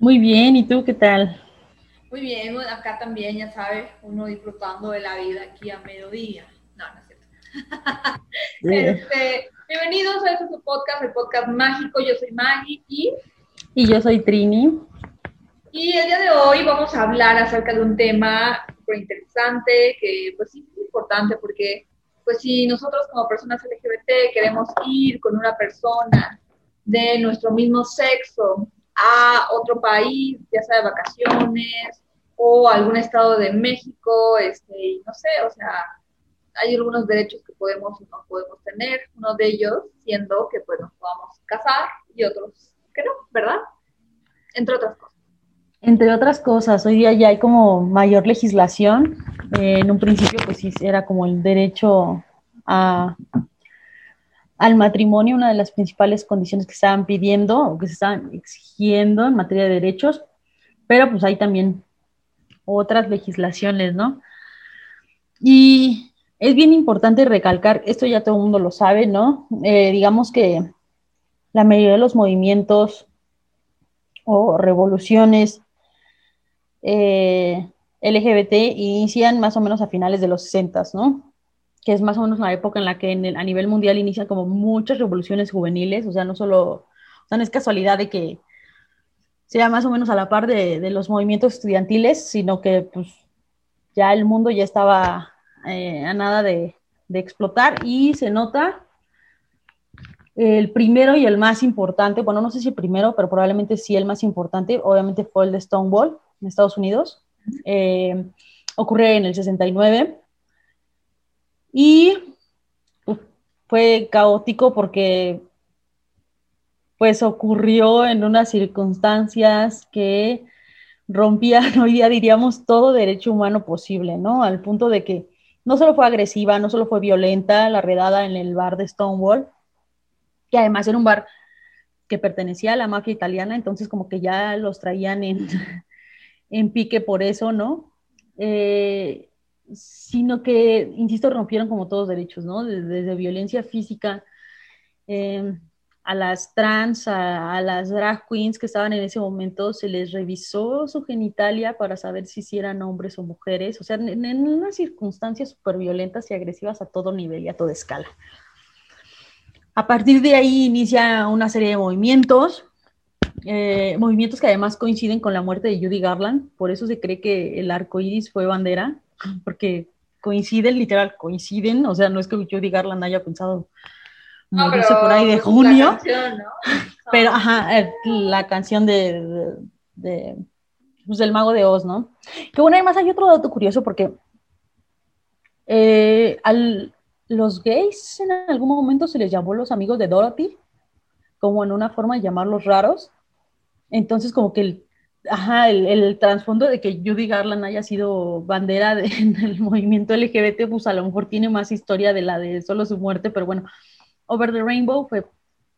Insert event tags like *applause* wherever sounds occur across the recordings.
Muy bien, ¿y tú qué tal? Muy bien, acá también, ya sabes, uno disfrutando de la vida aquí a mediodía. No, no es cierto. *laughs* Este, bienvenidos a este su podcast, el podcast mágico. Yo soy Maggie y... Y yo soy Trini. Y el día de hoy vamos a hablar acerca de un tema súper interesante, que pues sí es importante porque pues si nosotros como personas LGBT queremos ir con una persona de nuestro mismo sexo a otro país, ya sea de vacaciones o algún estado de México, este, no sé, o sea, hay algunos derechos que podemos o no podemos tener, uno de ellos siendo que pues nos podamos casar y otros que no, ¿verdad? Entre otras cosas. Entre otras cosas, hoy día ya hay como mayor legislación. Eh, en un principio, pues sí, era como el derecho a, al matrimonio, una de las principales condiciones que estaban pidiendo o que se estaban exigiendo en materia de derechos, pero pues hay también otras legislaciones, ¿no? Y es bien importante recalcar, esto ya todo el mundo lo sabe, ¿no? Eh, digamos que la mayoría de los movimientos o revoluciones eh, LGBT inician más o menos a finales de los 60, ¿no? Que es más o menos la época en la que a nivel mundial inician como muchas revoluciones juveniles, o sea, no solo, o no es casualidad de que sea más o menos a la par de, los movimientos estudiantiles, sino que pues ya el mundo ya estaba eh, a nada de, de explotar y se nota el primero y el más importante, bueno, no sé si el primero, pero probablemente sí el más importante, obviamente fue el de Stonewall en Estados Unidos. Eh, ocurre en el 69 y fue caótico porque pues ocurrió en unas circunstancias que rompían, *laughs* hoy día diríamos, todo derecho humano posible, ¿no? Al punto de que no solo fue agresiva, no solo fue violenta la redada en el bar de Stonewall, que además era un bar que pertenecía a la mafia italiana, entonces como que ya los traían en, *laughs* en pique por eso, ¿no? Eh, sino que, insisto, rompieron como todos derechos, ¿no? Desde, violencia física em, a las trans, a, las drag queens que estaban en ese momento, se les revisó su genitalia para saber si, eran hombres o mujeres, o sea, en, unas circunstancias súper violentas y agresivas a todo nivel y a toda escala. A partir de ahí inicia una serie de movimientos, eh, movimientos que además coinciden con la muerte de Judy Garland, por eso se cree que el arco iris fue bandera, porque coinciden, literal, coinciden, o sea, no es que Judy Garland haya pensado morirse por ahí de junio, *laughs* pero ajá, eh, la canción de, pues, del mago de Oz, ¿no? Que bueno, además hay otro dato curioso porque eh, al, los gays en algún momento se les llamó los amigos de Dorothy, como en una forma de llamarlos raros. Entonces, como que el ajá, el, trasfondo de que Judy Garland haya sido bandera *laughs* en el movimiento LGBT, pues a lo mejor tiene más historia de la de solo su muerte, pero bueno, Over the Rainbow fue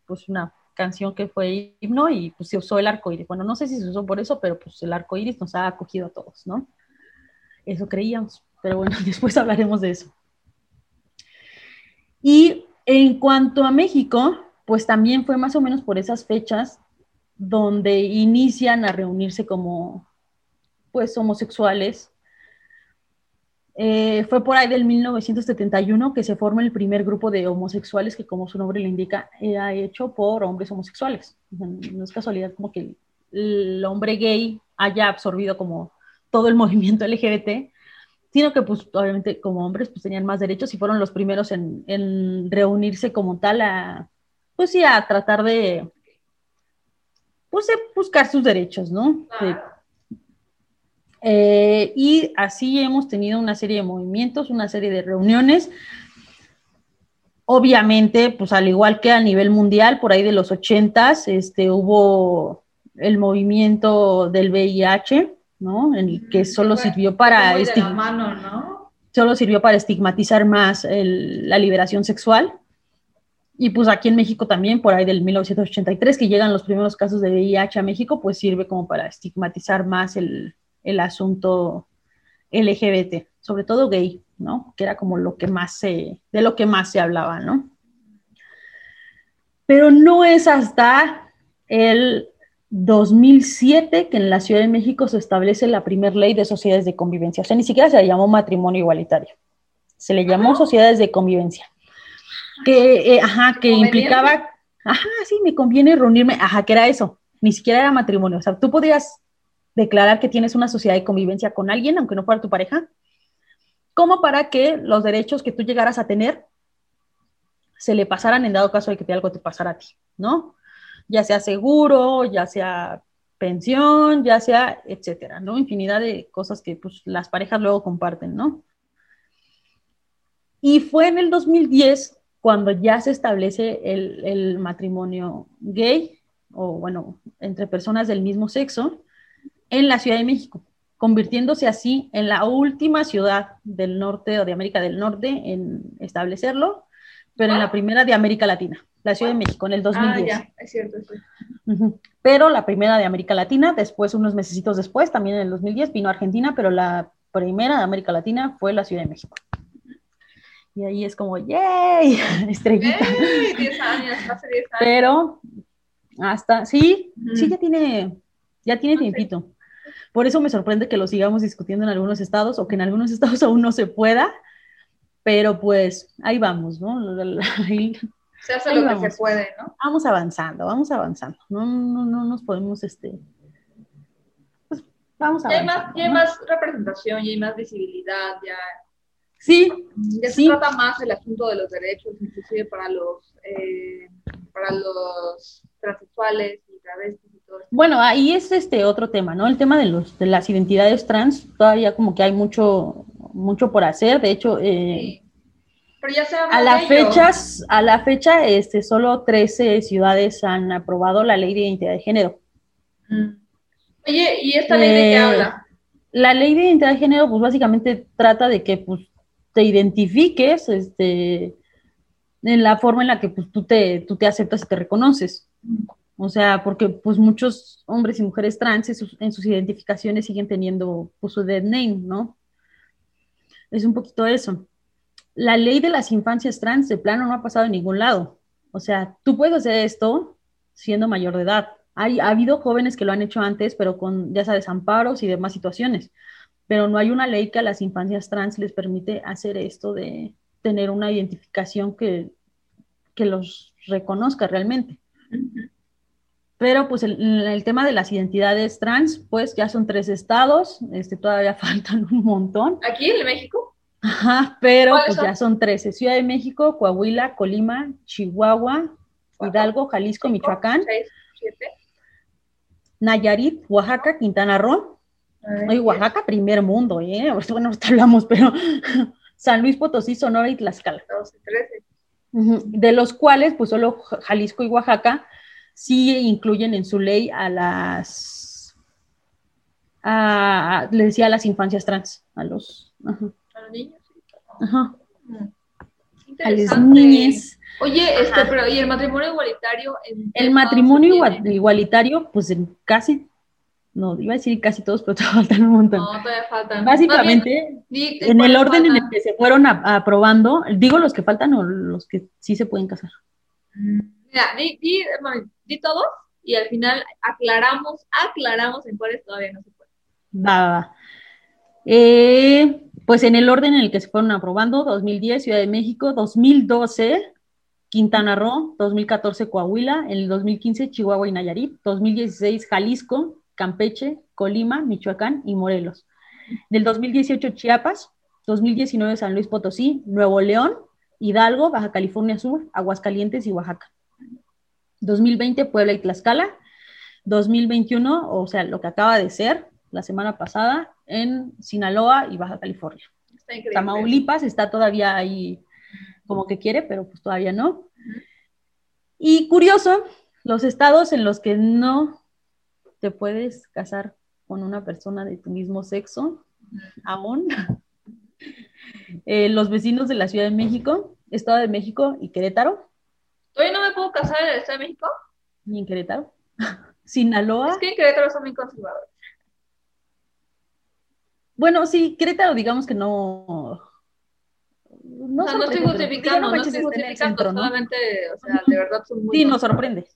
pues una canción que fue himno y pues se usó el arco iris. Bueno, no sé si se usó por eso, pero pues el arco iris nos ha acogido a todos, ¿no? Eso creíamos, pero bueno, *laughs* después hablaremos de eso. Y en cuanto a México, pues también fue más o menos por esas fechas donde inician a reunirse como pues homosexuales. Eh, fue por ahí del 1971 que se forma el primer grupo de homosexuales que, como su nombre le indica, era hecho por hombres homosexuales. No es casualidad como que el, hombre gay haya absorbido como todo el *laughs* movimiento LGBT, sino que pues obviamente como hombres pues tenían más derechos y fueron los primeros en, en reunirse como tal a, pues sí, a tratar de pues, buscar sus derechos, ¿no? Eh, y así hemos tenido una serie de movimientos, una serie de reuniones. Obviamente, pues al igual que a nivel mundial, por ahí de los ochentas, este, hubo el movimiento del VIH, ¿no? En el que solo sirvió para solo sirvió para estigmatizar más la liberación sexual. Y pues aquí en México también, por ahí del 1983, que llegan los primeros casos de VIH a México, pues sirve como para estigmatizar más el, el asunto LGBT, sobre todo gay, ¿no? Que era como lo que más se, de lo que más se hablaba, ¿no? Pero no es hasta el 2007 que en la Ciudad de México se establece la primera ley de sociedades de convivencia. O sea, ni siquiera se le llamó matrimonio igualitario. Se le llamó sociedades de convivencia. Que, eh, ajá, que implicaba, ajá, sí, me conviene reunirme, ajá, que era eso. Ni siquiera era matrimonio. O sea, tú podías declarar que tienes una sociedad de convivencia con alguien, aunque no fuera tu pareja, como para que los derechos que tú llegaras a tener se le pasaran en dado caso de que algo te pasara a ti, ¿no? ya sea seguro, ya sea pensión, ya sea, etcétera, ¿no? Infinidad de cosas que pues, las parejas luego comparten, ¿no? Y fue en el 2010 cuando ya se establece el, el matrimonio gay, o bueno, entre personas del mismo sexo, en la Ciudad de México, convirtiéndose así en la última ciudad del norte o de América del Norte en establecerlo, pero en la primera de América Latina la Ciudad de México, en el 2010. Ah, ya, es cierto, es Pero la primera de América Latina, después, unos meses después, también en el 2010, vino Argentina, pero la primera de América Latina fue la Ciudad de México. Y ahí es como, ¡yay! *laughs* Estrellita. ¡Yay! 10 años, hace 10 años. Pero hasta, sí, sí, ya tiene, ya tiene tiempito. Por eso me sorprende que lo sigamos discutiendo en algunos estados o que en algunos *laughs* estados aún no se pueda, pero pues ahí vamos, ¿no? Se hace lo que se puede, ¿no? Vamos avanzando, vamos avanzando. No, no, no nos podemos, este, pues vamos avanzando. Ya hay más, ya hay más representación, ya hay más visibilidad, ya. Sí. Ya se trata más el asunto de los derechos, inclusive para los, eh, para los transexuales y travestis y todo. Bueno, ahí es este otro tema, ¿no? El tema de los de las identidades trans, todavía como que hay mucho, mucho por hacer. De hecho, eh, a la fechas, a la fecha, este, solo 13 ciudades han aprobado la ley de identidad de género. Mm. Oye, ¿y esta ley de qué eh, habla? La ley de identidad de género, pues básicamente trata de que pues, te identifiques este, en la forma en la que pues, tú, te, tú te aceptas y te reconoces. O sea, porque pues muchos hombres y mujeres trans en sus, en sus identificaciones siguen teniendo pues, su dead name, ¿no? Es un poquito eso la ley de las infancias trans de plano no ha pasado en ningún lado. O sea, tú puedes hacer esto siendo mayor de edad. Hay, ha habido jóvenes que lo han hecho antes, pero con, ya sabes, amparos y demás situaciones. Pero no hay una ley que a las infancias trans les permite hacer esto de tener una identificación que, que los reconozca realmente. Pero pues el, el, tema de las identidades trans, pues ya son tres estados, este, todavía *laughs* faltan un montón. ¿Aquí en México? Ajá, pero pues ya son 13. Ciudad de México, Coahuila, Colima, Chihuahua, Hidalgo, Jalisco, Michoacán. Nayarit, Oaxaca, Quintana Roo. Oaxaca, primer mundo, ¿eh? *laughs* Bueno, hasta hablamos, pero *laughs* San Luis Potosí, Sonora y Tlaxcala. 12, 13. De los cuales, pues solo Jalisco y Oaxaca sí incluyen en su ley a las, a, le decía a las infancias trans, a los, niños. Ajá. A las niñas. Oye, este, pero ¿y el matrimonio igualitario? el matrimonio igualitario, pues en casi, no, iba a decir casi todos, *laughs* pero todavía faltan un montón. No, todavía faltan. Básicamente, en el orden en el que se fueron aprobando, digo los que faltan o los que sí se pueden casar. Mira, di, di, di todos y al final aclaramos, aclaramos en cuáles todavía no se pueden. Va, va, va. Eh, pues en el orden en el que se fueron aprobando, 2010 Ciudad de México, 2012 Quintana Roo, 2014 Coahuila, en el 2015 Chihuahua y Nayarit, 2016 Jalisco, Campeche, Colima, Michoacán y Morelos. Del 2018 Chiapas, 2019 San Luis Potosí, Nuevo León, Hidalgo, Baja California Sur, Aguascalientes y Oaxaca. 2020 Puebla y Tlaxcala. 2021, o sea, lo que acaba de ser la semana pasada, en Sinaloa y Baja California. Tamaulipas está todavía ahí como que quiere, pero pues todavía no. Y curioso, los estados en los que no te puedes casar con una persona de tu mismo sexo, aún, *laughs* eh, los vecinos de la Ciudad de México, Estado de México y Querétaro. ¿Todavía no me puedo casar en el Estado de México? Ni en Querétaro. *laughs* Sinaloa. Es que en Querétaro son muy conservadores. Bueno, sí, Querétaro, digamos que no. No, no, estoy justificando, no, estoy justificando, solamente, o sea, de verdad son muy. Sí, nos sorprende.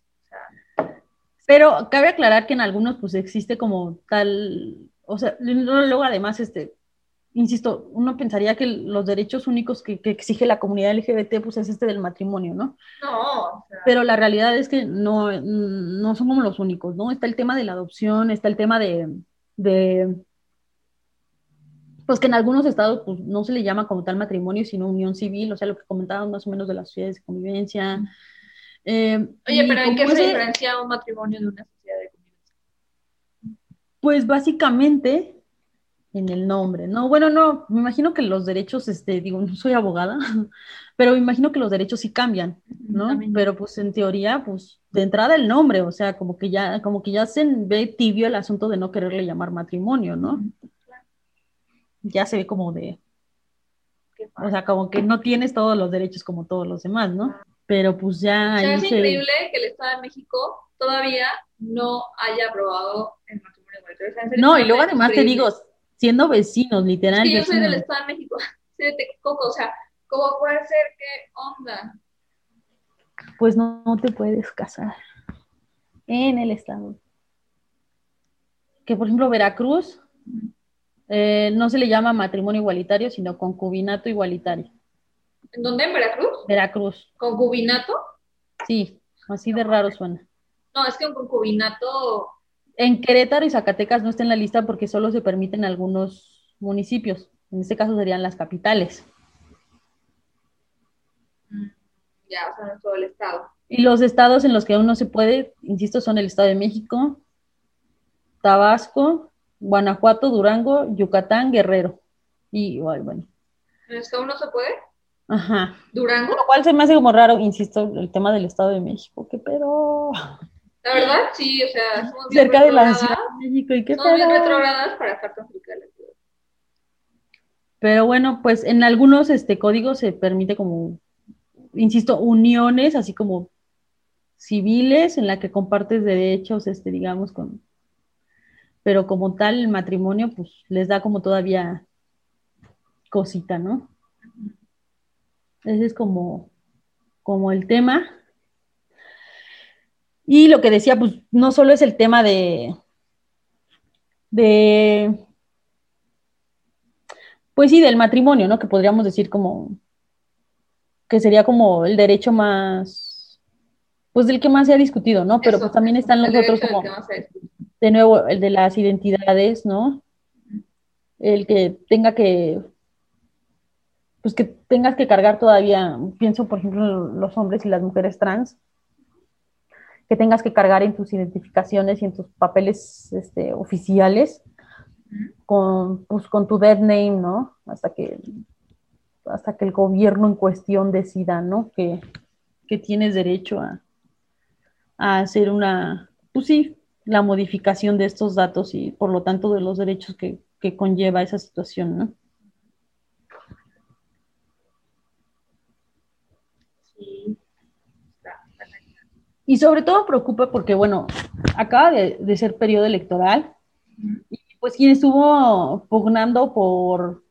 Pero cabe aclarar que en algunos pues existe como tal, o sea, luego además, este, insisto, uno pensaría que los derechos únicos que, exige la comunidad LGBT pues es este del matrimonio, ¿no? No. Pero la realidad es que no, no son como los únicos, ¿no? Está el tema de la adopción, está el tema de, de pues que en algunos estados pues, no se le llama como tal matrimonio, sino unión civil, o sea, lo que comentaban más o menos de las sociedades de convivencia. Eh, Oye, pero ¿en qué se diferencia un matrimonio de una sociedad de convivencia? Pues básicamente en el nombre, ¿no? Bueno, no, me imagino que los derechos, este, digo, no soy abogada, *laughs* pero me imagino que los derechos sí cambian, ¿no? Pero pues en teoría, pues de entrada el nombre, o sea, como que ya, como que ya se ve tibio el asunto de no quererle llamar matrimonio, ¿no? Ya se ve como de, o sea, como que no tienes todos los derechos como todos los demás, ¿no? Pero pues ya... es increíble que el Estado de México todavía no haya aprobado el matrimonio igualitario. no, y luego además te digo, siendo vecinos, literal. Es que yo soy del Estado de México, *laughs* soy de Texcoco, o sea, ¿cómo puede ser? ¿Qué onda? Pues no, te puedes casar en el Estado. Que por ejemplo Veracruz eh, no se le llama matrimonio igualitario, sino concubinato igualitario. ¿En dónde? ¿En Veracruz? Veracruz. ¿Concubinato? Sí, así de raro suena. No, es que un concubinato... En Querétaro y Zacatecas no está en la lista porque solo se permiten algunos municipios. En este caso serían las capitales. Mm, ya, o sea, no todo el estado. Y los estados en los que aún no se puede, insisto, son el Estado de México, Tabasco, Guanajuato, Durango, Yucatán, Guerrero. Y bueno. ¿En el que aún no se puede? Ajá. Durango. Lo cual se me hace como raro, insisto, el tema del Estado de México. ¿Qué pedo? La verdad, sí, o sea, somos cerca de la Ciudad de México y qué somos bien retrogradas para estar tan cerca de la ciudad. Pero bueno, pues en algunos este códigos se permite como, insisto, uniones, así como civiles, en la que compartes derechos, este, digamos, con, pero como tal el matrimonio, pues les da como todavía cosita, ¿no? Ese es como, como el tema. Y lo que decía, pues no solo es el tema de, de, pues sí, del matrimonio, ¿no? Que podríamos decir como, que sería como el derecho más, pues del que más se ha discutido, ¿no? Pero pues también están los otros como, de nuevo, el de las identidades, ¿no? El que tenga que pues que tengas que cargar todavía, pienso por ejemplo en los hombres y las mujeres trans, que tengas que cargar en tus identificaciones y en tus papeles este, oficiales con, pues, con tu dead name, ¿no? Hasta que, hasta que el gobierno en cuestión decida, ¿no? Que, que tienes derecho a, a hacer una, pues sí, la modificación de estos datos y por lo tanto de los derechos que, que conlleva esa situación, ¿no? Y sobre todo preocupa porque, bueno, acaba de, ser periodo electoral y pues quien estuvo pugnando por,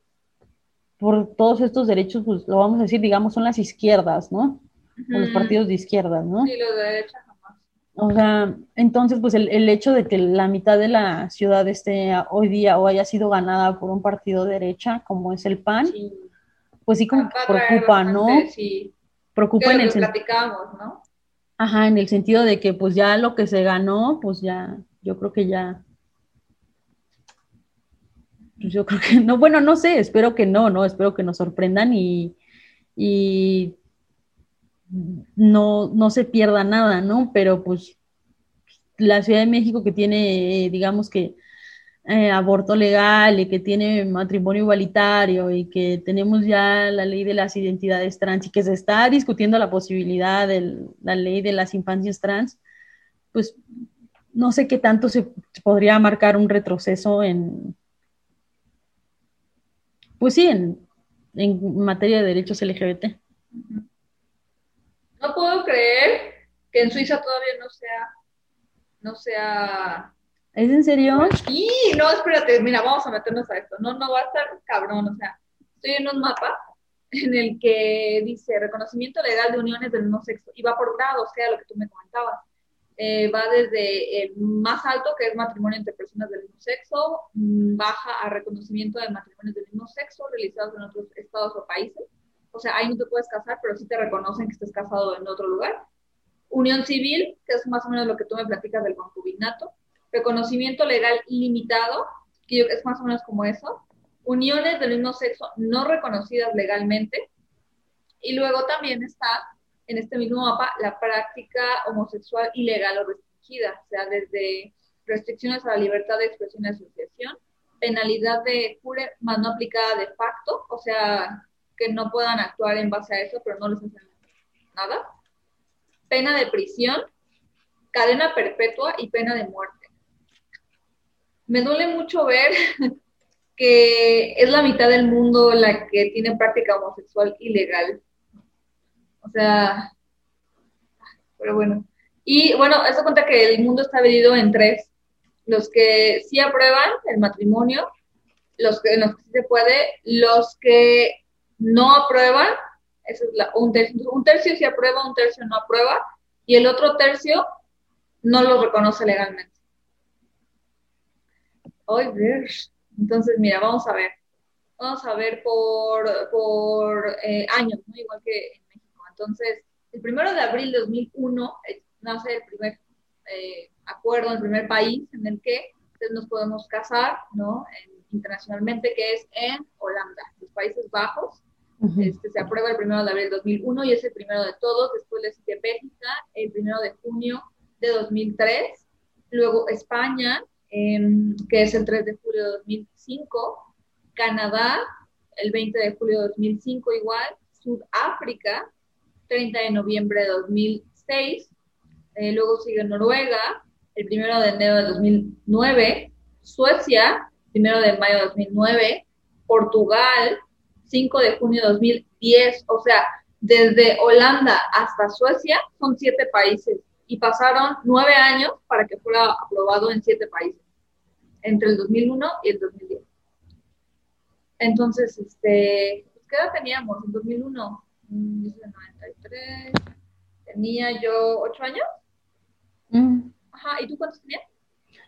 por todos estos derechos, pues lo vamos a decir, digamos, son las izquierdas, ¿no? O los partidos de izquierdas, ¿no? Sí, los de derecha jamás. O sea, entonces, pues el, el, hecho de que la mitad de la ciudad esté hoy día o haya sido ganada por un partido de derecha, como es el PAN, pues sí como preocupa, ¿no? Sí. Preocupa en el sentido. ¿no? Ajá, en el sentido de que pues ya lo que se ganó, pues ya, yo creo que ya, pues yo creo que no, bueno, no sé, espero que no, ¿no? Espero que nos sorprendan y, y no, no se pierda nada, ¿no? Pero pues la Ciudad de México que tiene, digamos que eh, aborto legal y que tiene matrimonio igualitario y que tenemos ya la ley de las identidades trans y que se está discutiendo la posibilidad de la ley de las infancias trans, pues no sé qué tanto se podría marcar un retroceso en, pues sí, en, en materia de derechos LGBT. No puedo creer que en Suiza todavía no sea, no sea ¿Es en serio? Sí, no, espérate, mira, vamos a meternos a esto. No, no va a estar cabrón, o sea, estoy en un mapa en el que dice reconocimiento legal de uniones del mismo sexo y va por grado, o sea, lo que tú me comentabas. eh, va desde el más alto, que es matrimonio entre personas del mismo sexo, mm, baja a reconocimiento de matrimonios del mismo sexo realizados en otros estados o países. O sea, ahí no te puedes casar, pero sí te reconocen que estés casado en otro lugar. Unión civil, que es más o menos lo que tú me platicas del concubinato. Reconocimiento legal limitado, que es más o menos como eso. Uniones del mismo sexo no reconocidas legalmente. Y luego también está en este mismo mapa la práctica homosexual ilegal o restringida, o sea, desde restricciones a la libertad de expresión y asociación, penalidad de jure más no aplicada de facto, o sea, que no puedan actuar en base a eso, pero no les hacen nada, pena de prisión, cadena perpetua y pena de muerte. Me duele mucho ver *laughs* que es la mitad del mundo la que tiene práctica homosexual ilegal. O sea, pero bueno. Y bueno, eso cuenta que el mundo está dividido en tres. Los que sí aprueban el matrimonio, los que, los que sí se puede, los que no aprueban, eso es la, un, tercio, un tercio sí aprueba, un tercio no aprueba, y el otro tercio no lo reconoce legalmente. Ay, entonces, mira, vamos a ver. Vamos a ver por, por eh, años, ¿no? igual que entonces, el primero de abril de 2001 eh, nace el primer eh, acuerdo, el primer país en el que nos podemos casar, ¿no? internacionalmente, que es en Holanda, los Países Bajos. este, se aprueba el primero de abril de 2001 y es el primero de todos. Después le sigue Bélgica, el primero de junio de 2003. Luego España, que es el 3 de julio de 2005. Canadá, el 20 de julio de 2005 igual. Sudáfrica, 30 de noviembre de 2006. Eh, luego sigue Noruega, el 1 de enero de 2009. Suecia, 1 de mayo de 2009. Portugal, 5 de junio de 2010. O sea, desde Holanda hasta Suecia son siete países y pasaron nueve años para que fuera aprobado en siete países, entre el 2001 y el 2010. Entonces, este, pues, ¿qué edad teníamos en 2001? 93. Tenía yo 8 años. Mm. Ajá, ¿y tú cuántos tenías?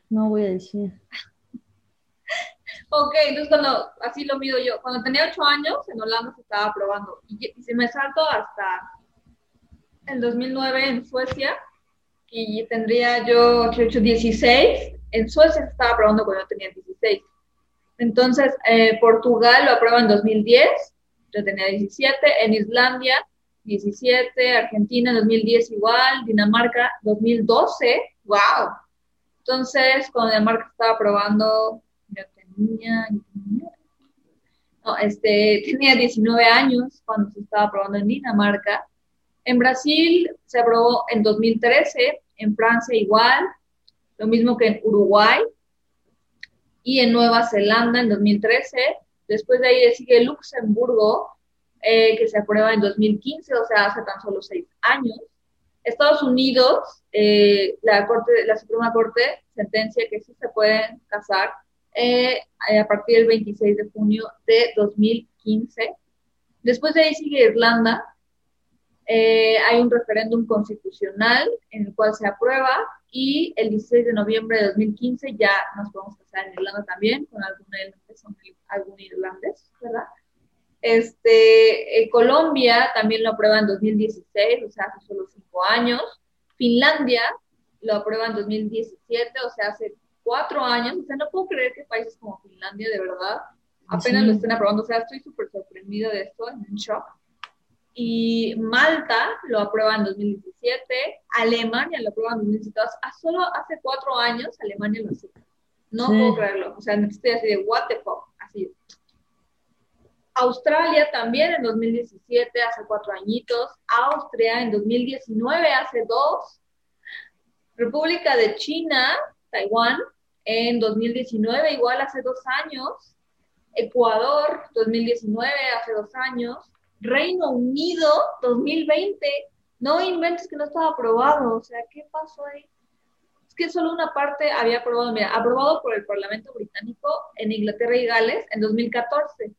No voy a decir. *laughs* ok, entonces cuando, así lo mido yo, cuando tenía 8 años en Holanda se estaba probando y, y se me saltó hasta el 2009 en Suecia y tendría yo 8, 16. En Suecia se estaba probando cuando yo tenía 16. Entonces, eh, Portugal lo aprueba en 2010 yo tenía 17, en Islandia 17, Argentina 2010 igual, Dinamarca 2012, wow. Entonces, cuando Dinamarca estaba probando, yo tenía, no, este, tenía 19 años cuando se estaba probando en Dinamarca. En Brasil se aprobó en 2013, en Francia igual, lo mismo que en Uruguay y en Nueva Zelanda en 2013 Después de ahí sigue Luxemburgo, eh, que se aprueba en 2015, o sea, hace tan solo seis años. Estados Unidos, eh, la, corte, la Suprema Corte sentencia que sí se pueden casar eh, a partir del 26 de junio de 2015. Después de ahí sigue Irlanda. Hay un referéndum constitucional en el cual se aprueba y el 16 de noviembre de 2015 ya nos podemos casar en Irlanda también con alguna algún irlandés, ¿verdad? Este, eh, Colombia también lo aprueba en 2016, o sea, hace solo cinco años. Finlandia lo aprueba en 2017, o sea, hace cuatro años. O sea, no puedo creer que países como Finlandia, de verdad, apenas lo estén aprobando. O sea, estoy súper sorprendido de esto, en shock. Y Malta lo aprueba en 2017, Alemania lo aprueba en 2017. A solo hace cuatro años Alemania lo hace. No puedo creerlo. O sea, estoy así de, what the fuck. Australia también en 2017, hace cuatro añitos. Austria en 2019, hace dos. República de China, Taiwán, en 2019, igual hace dos años. Ecuador, 2019, hace dos años. Reino Unido, 2020. No inventes que no estaba aprobado. O sea, ¿qué pasó ahí? Es que solo una parte había aprobado. Mira, aprobado por el Parlamento Británico en Inglaterra y Gales en 2014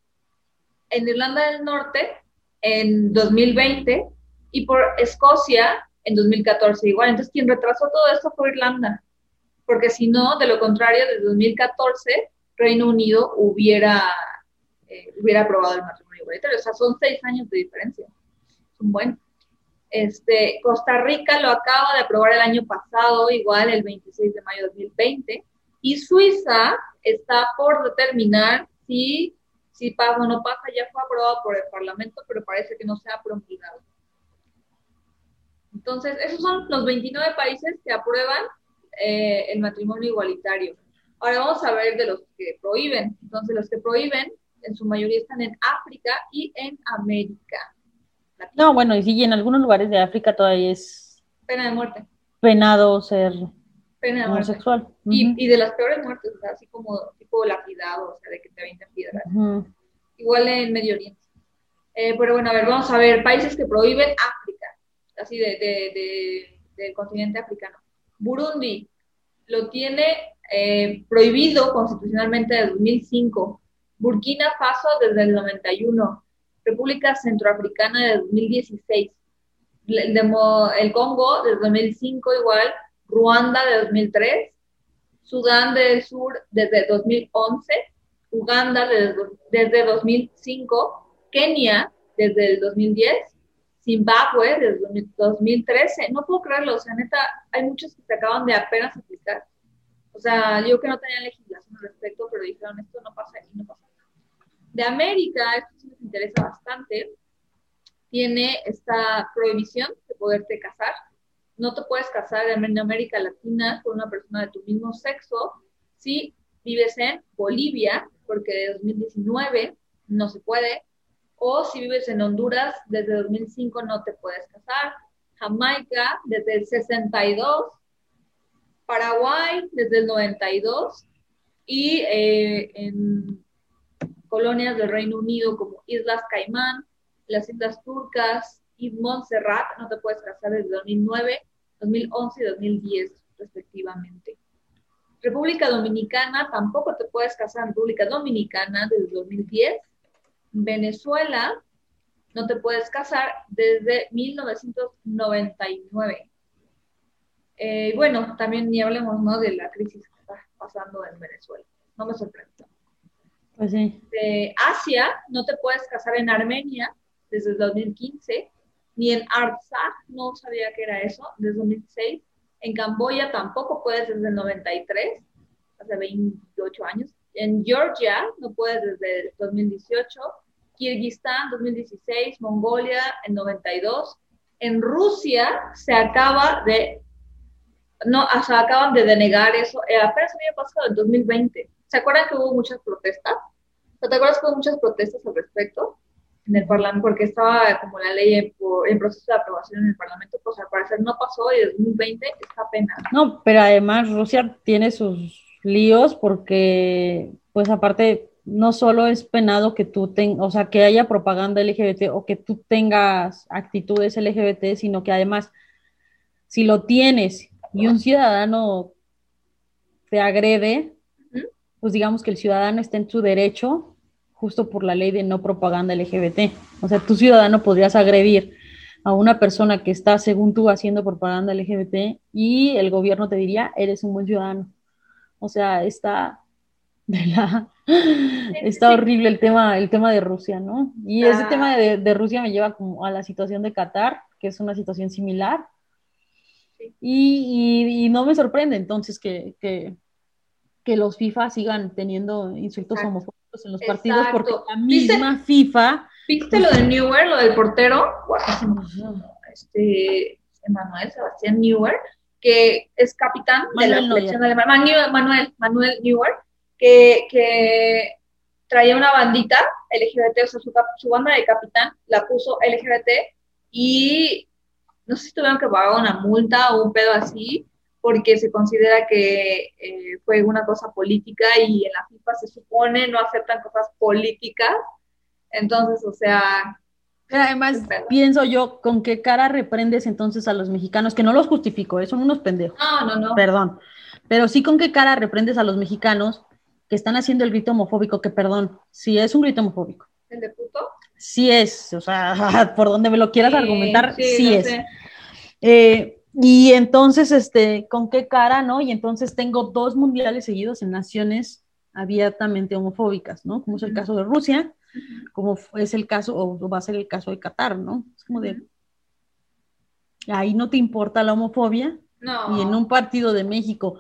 en Irlanda del Norte en 2020 y por Escocia en 2014 igual. Entonces, quien retrasó todo esto fue Irlanda, porque si no, de lo contrario, desde 2014, Reino Unido hubiera, eh, hubiera aprobado el matrimonio igualitario. O sea, son seis años de diferencia. Es un buen. Este, Costa Rica lo acaba de aprobar el año pasado, igual el 26 de mayo de 2020, y Suiza está por determinar si, si pasa o no pasa, ya fue aprobado por el Parlamento, pero parece que no se ha promulgado. Entonces, esos son los 29 países que aprueban eh, el matrimonio igualitario. Ahora vamos a ver de los que prohíben. Entonces, los que prohíben, en su mayoría están en África y en América. No, bueno, y sí, en algunos lugares de África todavía es... Pena de muerte. Penado ser Pena de homosexual. y, y, de las peores muertes, o sea, así como tipo lapidado, o sea, de que te avientan piedras. Igual en Medio Oriente. Eh, pero bueno, a ver, vamos a ver, países que prohíben África, así de, de, de del continente africano. Burundi lo tiene eh, prohibido constitucionalmente desde 2005. Burkina Faso desde el 91. República Centroafricana de 2016, el, Congo desde 2005 igual, Ruanda de 2003, Sudán del Sur desde 2011, Uganda desde, desde 2005, Kenia desde el 2010, Zimbabue desde 2013. No puedo creerlo, o sea, neta, hay muchos que se acaban de apenas aplicar. O sea, yo que no tenían legislación al respecto, pero dijeron esto no pasa y no pasa de América, esto sí nos interesa bastante, tiene esta prohibición de poderte casar. No te puedes casar en América Latina con una persona de tu mismo sexo si vives en Bolivia, porque de 2019 no se puede, o si vives en Honduras, desde 2005 no te puedes casar. Jamaica, desde el 62. Paraguay, desde el 92. Y eh, en colonias del Reino Unido como Islas Caimán, las Islas Turcas y Montserrat, no te puedes casar desde 2009, 2011 y 2010 respectivamente. República Dominicana, tampoco te puedes casar en República Dominicana desde 2010. Venezuela, no te puedes casar desde 1999. Eh, bueno, también ni hablemos ¿no? de la crisis que está pasando en Venezuela. No me sorprende. Pues de Asia, no te puedes casar en Armenia desde el 2015, ni en Artsakh, no sabía que era eso, desde 2006. En Camboya tampoco puedes desde el 93, hace 28 años. En Georgia no puedes desde el 2018. Kirguistán 2016, Mongolia en 92. En Rusia se acaba de, no, o sea, acaban de denegar eso, eh, apenas había pasado en 2020 ¿Se acuerdan que hubo muchas protestas? ¿Te acuerdas que hubo muchas protestas al respecto en el Parlamento? Porque estaba como la ley en, proceso de aprobación en el Parlamento, pues al parecer no pasó y en 2020 está pena. No, pero además Rusia tiene sus líos porque, pues aparte, no solo es penado que tú tengas, o sea, que haya propaganda LGBT o que tú tengas actitudes LGBT, sino que además, si lo tienes y un ciudadano te agrede, pues digamos que el ciudadano está en su derecho justo por la ley de no propaganda LGBT. O sea, tu ciudadano podrías agredir a una persona que está, según tú, haciendo propaganda LGBT y el gobierno te diría, eres un buen ciudadano. O sea, está *laughs* de la está horrible el tema, el tema de Rusia, ¿no? Y ese ah. tema de, Rusia me lleva como a la situación de Qatar, que es una situación similar. Y, no me sorprende entonces que, que los FIFA sigan teniendo insultos homofóbicos en los partidos porque la misma FIFA. ¿Viste lo de Newer, lo del portero? Este, Manuel Sebastián Newer, que es capitán de la selección alemana. Manuel, Manuel Newer, que, que traía una bandita LGBT, o sea, su, su, banda de capitán la puso LGBT y no sé si tuvieron que pagar una multa o un pedo así, porque se considera que eh, fue una cosa política y en la FIFA se supone no aceptan cosas políticas. Entonces, o sea... además, pienso yo, ¿con qué cara reprendes entonces a los mexicanos? Que no los justifico, ¿eh? son unos pendejos. No, no, no. Perdón. Pero sí, ¿con qué cara reprendes a los mexicanos que están haciendo el grito homofóbico? Que perdón, sí es un grito homofóbico. ¿El de puto? Sí es, o sea, *laughs* por donde me lo quieras argumentar, sí, es. Eh, y entonces, este, ¿con qué cara, no? Y entonces tengo dos mundiales seguidos en naciones abiertamente homofóbicas, ¿no? Como es el caso de Rusia, como es el caso, o va a ser el caso de Qatar, ¿no? Es como de, ahí no te importa la homofobia, No. y en un partido de México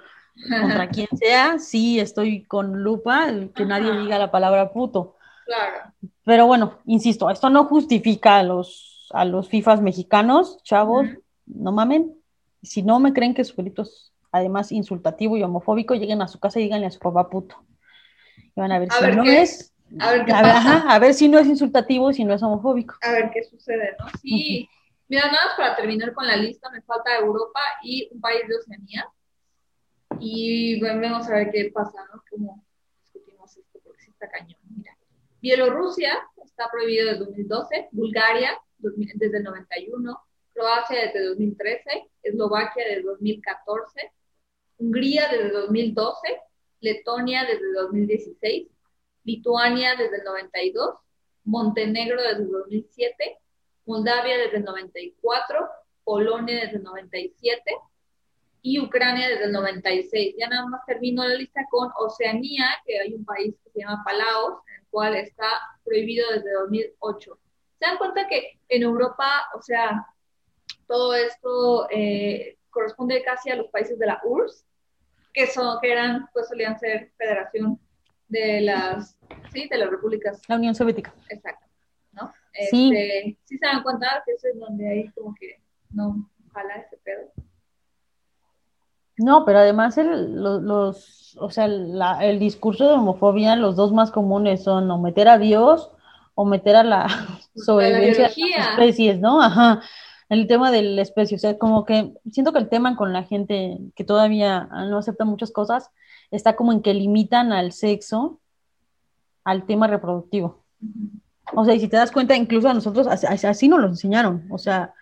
contra *laughs* quien sea, sí estoy con lupa, que nadie diga la palabra puto. Claro. Pero bueno, insisto, esto no justifica a los, a los FIFAs mexicanos, chavos, no mamen. Si no me creen que su grito es además insultativo y homofóbico, lleguen a su casa y díganle a su papá puto. Y van a ver A si ver no qué- es, A ver qué a ver, pasa. ajá, a ver si no es insultativo y si no es homofóbico. A ver qué sucede, ¿no? Sí. Mira, nada más para terminar con la lista, me falta Europa y un país de Oceanía. Y bueno, vamos a ver qué pasa, ¿no? Cómo discutimos esto, porque sí está cañón. Mira, Bielorrusia está prohibido desde 2012, Bulgaria 2000 desde el 91, Croacia desde 2013, Eslovaquia desde 2014, Hungría desde 2012, Letonia desde 2016, Lituania desde el 92, Montenegro desde el 2007, Moldavia desde el 94, Polonia desde el 97 y Ucrania desde el 96. Ya nada más termino la lista con Oceanía, que hay un país que se llama Palaos, en el cual está prohibido desde 2008. ¿Se dan cuenta que en Europa, o sea, todo esto eh, corresponde casi a los países de la URSS, que son, que eran, pues solían ser federación de las, sí, de las repúblicas La Unión Soviética. Exacto, ¿no? Sí. Este, sí se dan cuenta que eso es donde hay como que no jala ese pedo. No, pero además el, lo- los, o sea, la- el discurso de homofobia, los dos más comunes son o meter a Dios o meter a la *laughs* sobrevivencia de las especies, ¿no? Ajá, el tema de la especie, o sea, como que siento que el tema con la gente que todavía no acepta muchas cosas está como en que limitan al sexo al tema reproductivo. O sea, y si te das cuenta, incluso a nosotros así, así nos lo enseñaron. O sea,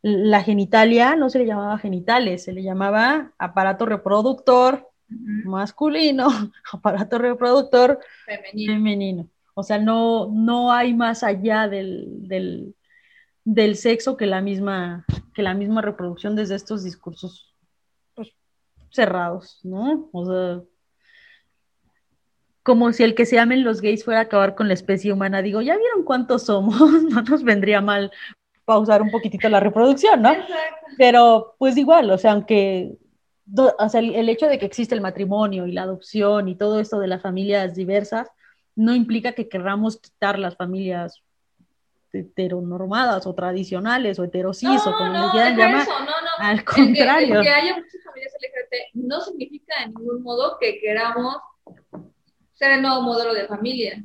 la genitalia no se le llamaba genitales, se le llamaba aparato reproductor masculino, *laughs* aparato reproductor Femenino. femenino. O sea, no, no hay más allá del, del, del sexo que la misma, que la misma reproducción desde estos discursos pues, cerrados, ¿no? O sea, como si el que se amen los gays fuera a acabar con la especie humana. Digo, ¿ya vieron cuántos somos? *laughs* No nos vendría mal pausar un poquitito la reproducción, ¿no? Exacto. Pero pues igual, o sea, aunque do- o sea, el, el hecho de que existe el matrimonio y la adopción y todo esto de las familias diversas, no implica que querramos quitar las familias heteronormadas o tradicionales o heterosis o como no, le no, quieran deja llamar. eso, no, no. Al El que, el contrario. que haya muchas familias LGBT no significa de ningún modo que queramos ser el nuevo modelo de familia,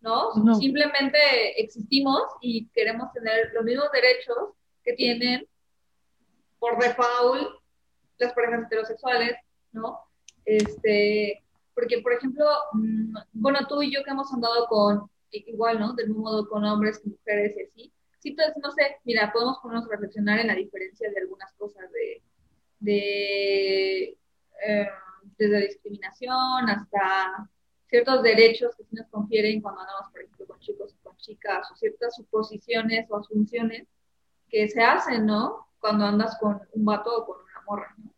¿no? No. Simplemente existimos y queremos tener los mismos derechos que tienen por default las parejas heterosexuales, ¿no? Este, porque, por ejemplo, mm, bueno, tú y yo que hemos andado con, igual, ¿no? Del mismo modo con hombres que mujeres y así. Sí, entonces, no sé, mira, podemos ponernos a reflexionar en la diferencia de algunas cosas de, de eh, desde discriminación hasta ciertos derechos que sí nos confieren cuando andamos, por ejemplo, con chicos y con chicas, o ciertas suposiciones o asunciones que se hacen, ¿no? Cuando andas con un vato o con una morra, ¿no?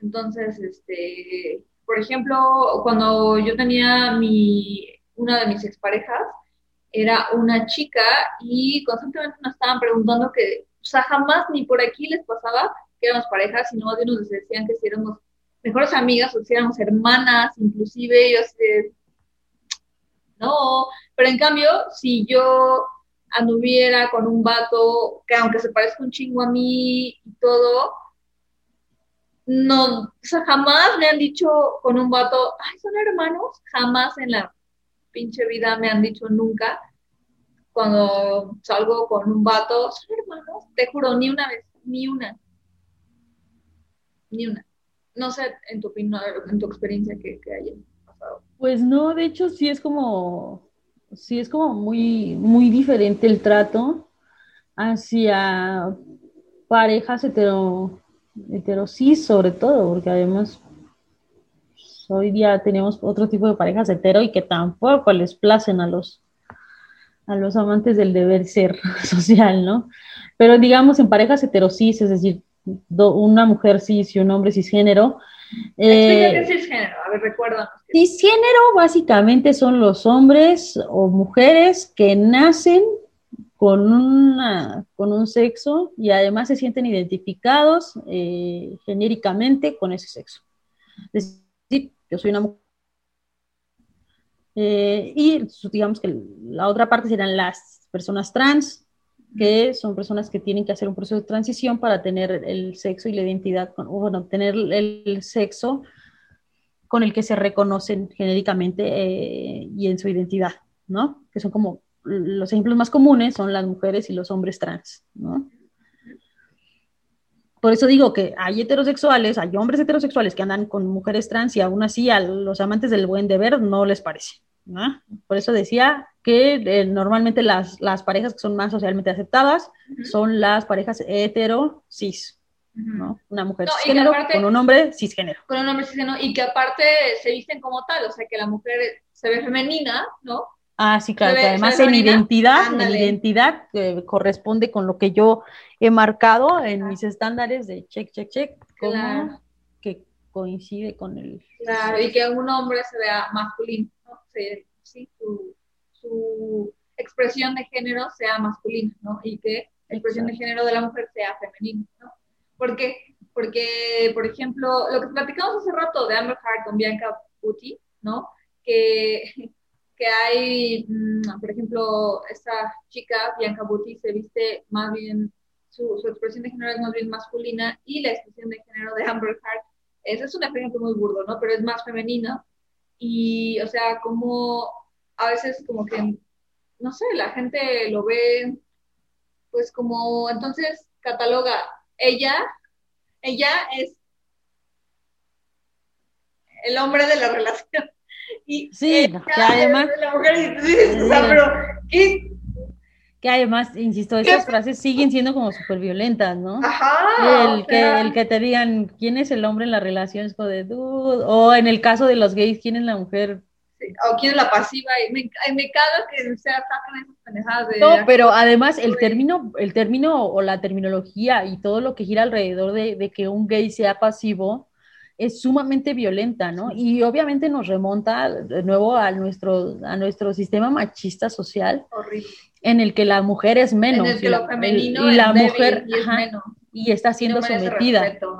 Entonces, este, por ejemplo, cuando yo tenía mi, una de mis exparejas, era una chica y constantemente nos estaban preguntando que, o sea, jamás ni por aquí les pasaba que éramos parejas, sino más bien nos decían que si éramos mejores amigas o si éramos hermanas, inclusive, yo de, no, pero en cambio, si yo anduviera con un vato que aunque se parezca un chingo a mí y todo, no, o sea, jamás me han dicho con un vato, ay, son hermanos, jamás en la pinche vida me han dicho nunca cuando salgo con un vato, hermanos, te juro, ni una vez, ni una, ni una. No sé, en tu opinión, en tu experiencia que, que haya pasado. Pues no, de hecho sí es como, sí es como muy, muy diferente el trato hacia parejas hetero, heterosis sobre todo, porque además hoy día tenemos otro tipo de parejas hetero y que tampoco les placen a los, a los amantes del deber ser *laughs* social, ¿no? Pero digamos en parejas heterosis, es decir, una mujer cis y un hombre cisgénero. Eh, ¿Qué es cisgénero? A ver, recuérdanos. Cisgénero básicamente son los hombres o mujeres que nacen con, una, con un sexo y además se sienten identificados eh, genéricamente con ese sexo. Es decir, yo soy una mujer. Eh, y digamos que la otra parte serán las personas trans, que son personas que tienen que hacer un proceso de transición para tener el sexo y la identidad, o bueno, tener el sexo con el que se reconocen genéricamente eh, y en su identidad, ¿no? Que son como los ejemplos más comunes son las mujeres y los hombres trans, ¿no? Por eso digo que hay heterosexuales, hay hombres heterosexuales que andan con mujeres trans y aún así a los amantes del buen deber no les parece. ¿no? Por eso decía que eh, normalmente las, las, parejas que son más socialmente aceptadas son las parejas hetero cis, ¿no? Una mujer cisgénero con un hombre cisgénero. Con un hombre cisgénero y que aparte se visten como tal, o sea que la mujer se ve femenina, ¿no? Ah, sí, claro, que además en identidad, en identidad eh, corresponde con lo que yo he marcado en mis estándares de check, check, check, como que coincide con el... Claro, y que un hombre se vea masculino, ¿no? Sí, su, expresión de género sea masculina, ¿no? Y que la expresión de género de la mujer sea femenina, ¿no? ¿Por qué? Porque, por ejemplo, lo que platicamos hace rato de Amber Heard con Bianca Putti, ¿no? Que que hay, mm, por ejemplo, esta chica, Bianca Buti, se viste más bien, su, expresión de género es más bien masculina y la expresión de género de Amber Heard, ese es un ejemplo muy burdo, ¿no? Pero es más femenino y, o sea, como a veces como que, no sé, la gente lo ve, pues como, entonces cataloga, ella, ella es el hombre de la relación y sí, que además... Que además, insisto, esas frases siguen siendo como súper violentas, ¿no? Ajá. El, que, el que te digan quién es el hombre en la relación es de o en el caso de los gays, quién es la mujer o quién es la pasiva, y me, me caga que se atacan esas pendejadas de... No, pero además el término, el término o la terminología y todo lo que gira alrededor de, de que un gay sea pasivo, es sumamente violenta, ¿no? Y obviamente nos remonta de nuevo a nuestro, a nuestro sistema machista social, Horrible. en el que la mujer es menos. En el que lo femenino y la mujer y, es menos. y está siendo sometida. exacto.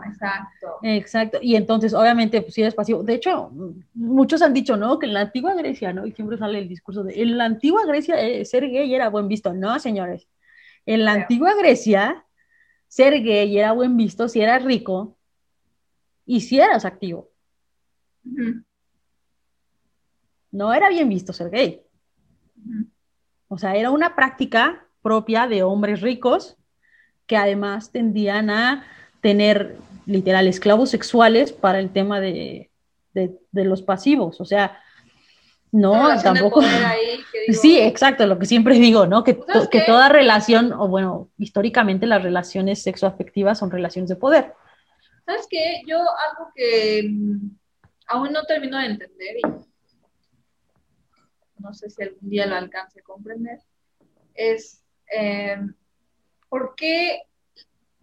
Exacto. Y entonces, obviamente, pues sí es pasivo. De hecho, muchos han dicho, ¿no? Que en la antigua Grecia, ¿no? Y siempre sale el discurso de, en la antigua Grecia eh, ser gay era buen visto. No, señores. En la antigua Grecia, ser gay era buen visto si eras rico y si eras activo. No era bien visto ser gay. O sea, era una práctica propia de hombres ricos que además tendían a tener literal esclavos sexuales para el tema de, los pasivos. O sea, no, tampoco. *laughs* Sí, exacto, lo que siempre digo, ¿no? Que, que toda relación, o bueno, históricamente las relaciones sexoafectivas son relaciones de poder. ¿Sabes qué? Yo algo que mm, aún no termino de entender y no sé si algún día lo alcance a comprender, es em, por qué